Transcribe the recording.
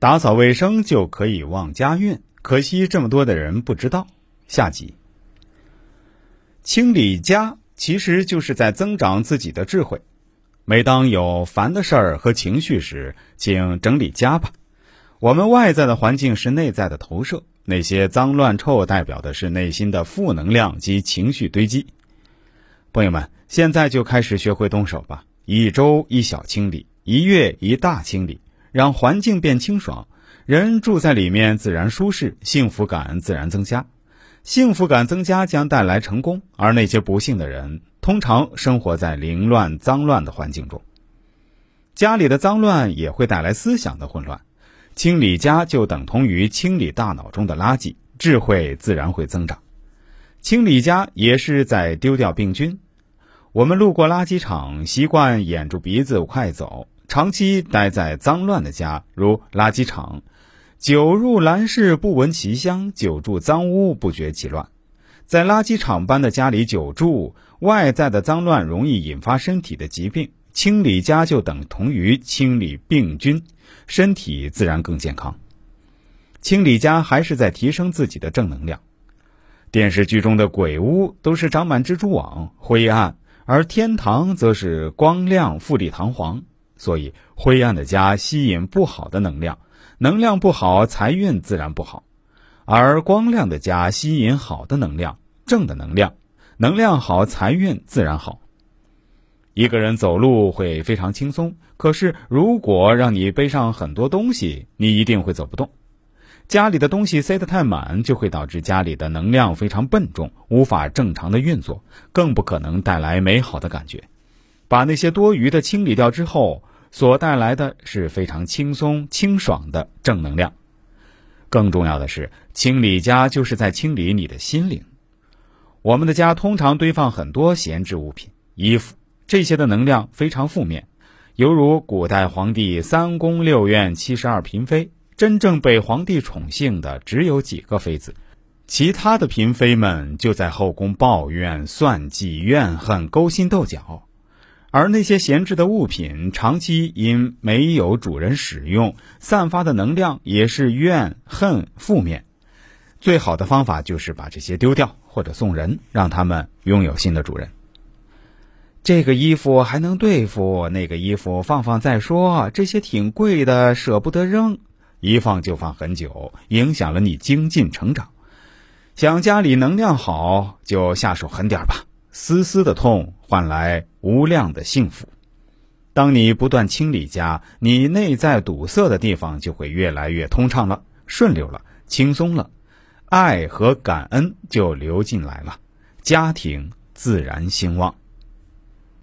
打扫卫生就可以旺家运，可惜这么多的人不知道。下集。清理家其实就是在增长自己的智慧。每当有烦的事儿和情绪时，请整理家吧。我们外在的环境是内在的投射，那些脏乱臭代表的是内心的负能量及情绪堆积。朋友们，现在就开始学会动手吧。一周一小清理，一月一大清理，让环境变清爽，人住在里面自然舒适，幸福感自然增加。幸福感增加将带来成功，而那些不幸的人通常生活在凌乱、脏乱的环境中。家里的脏乱也会带来思想的混乱，清理家就等同于清理大脑中的垃圾，智慧自然会增长。清理家也是在丢掉病菌。我们路过垃圾场，习惯掩住鼻子快走，长期待在脏乱的家，如垃圾场。久入兰室不闻其香，久住脏屋不觉其乱。在垃圾场般的家里久住，外在的脏乱容易引发身体的疾病。清理家就等同于清理病菌，身体自然更健康。清理家还是在提升自己的正能量。电视剧中的鬼屋都是长满蜘蛛网，灰暗；而天堂则是光亮、富丽堂皇。所以，灰暗的家吸引不好的能量。能量不好，财运自然不好；而光亮的家吸引好的能量，正的能量，能量好，财运自然好。一个人走路会非常轻松，可是如果让你背上很多东西，你一定会走不动。家里的东西塞得太满，就会导致家里的能量非常笨重，无法正常的运作，更不可能带来美好的感觉。把那些多余的清理掉之后。所带来的是非常轻松清爽的正能量。更重要的是，清理家就是在清理你的心灵。我们的家通常堆放很多闲置物品、衣服，这些的能量非常负面，犹如古代皇帝三宫六院七十二嫔妃，真正被皇帝宠幸的只有几个妃子，其他的嫔妃们就在后宫抱怨、算计、怨恨、勾心斗角。而那些闲置的物品，长期因没有主人使用，散发的能量也是怨恨负面。最好的方法就是把这些丢掉，或者送人，让他们拥有新的主人。这个衣服还能对付，那个衣服放放再说。这些挺贵的，舍不得扔，一放就放很久，影响了你精进成长。想家里能量好，就下手狠点吧。丝丝的痛换来无量的幸福。当你不断清理家，你内在堵塞的地方就会越来越通畅了、顺溜了、轻松了，爱和感恩就流进来了，家庭自然兴旺。